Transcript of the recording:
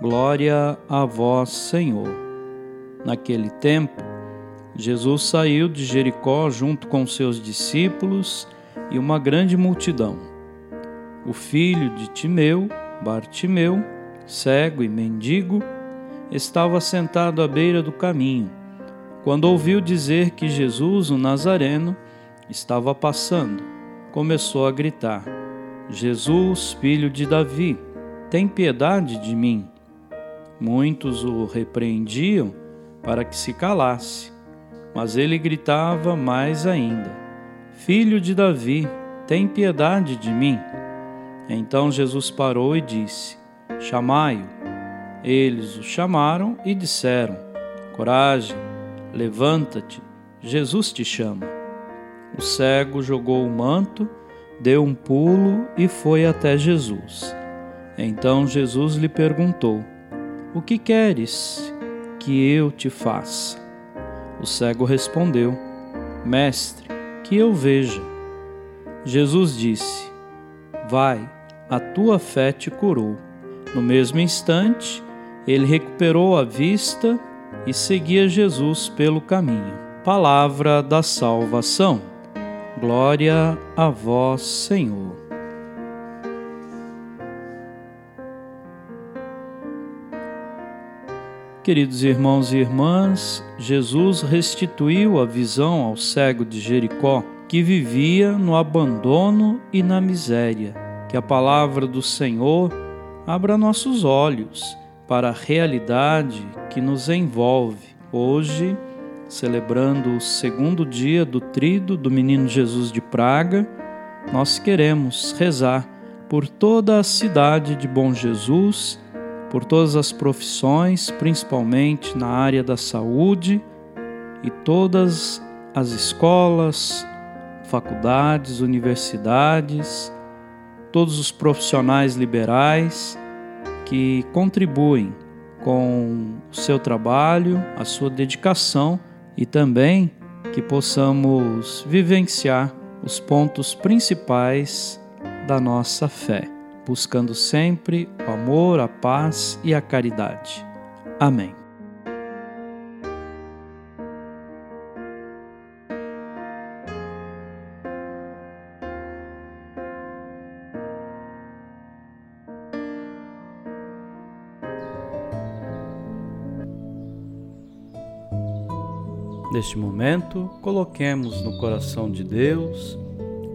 Glória a vós, Senhor. Naquele tempo, Jesus saiu de Jericó junto com seus discípulos e uma grande multidão. O filho de Timeu, Bartimeu, cego e mendigo, estava sentado à beira do caminho, quando ouviu dizer que Jesus, o Nazareno, estava passando começou a gritar: Jesus, filho de Davi, tem piedade de mim. Muitos o repreendiam para que se calasse, mas ele gritava mais ainda: Filho de Davi, tem piedade de mim. Então Jesus parou e disse: Chamai-o. Eles o chamaram e disseram: Coragem, levanta-te, Jesus te chama. O cego jogou o manto, deu um pulo e foi até Jesus. Então Jesus lhe perguntou: O que queres que eu te faça? O cego respondeu: Mestre, que eu veja. Jesus disse: Vai, a tua fé te curou. No mesmo instante, ele recuperou a vista e seguia Jesus pelo caminho. Palavra da salvação. Glória a vós, Senhor. Queridos irmãos e irmãs, Jesus restituiu a visão ao cego de Jericó, que vivia no abandono e na miséria. Que a palavra do Senhor abra nossos olhos para a realidade que nos envolve hoje celebrando o segundo dia do trido do menino Jesus de Praga, nós queremos rezar por toda a cidade de Bom Jesus, por todas as profissões, principalmente na área da saúde e todas as escolas, faculdades, universidades, todos os profissionais liberais que contribuem com o seu trabalho, a sua dedicação e também que possamos vivenciar os pontos principais da nossa fé, buscando sempre o amor, a paz e a caridade. Amém. Neste momento, coloquemos no coração de Deus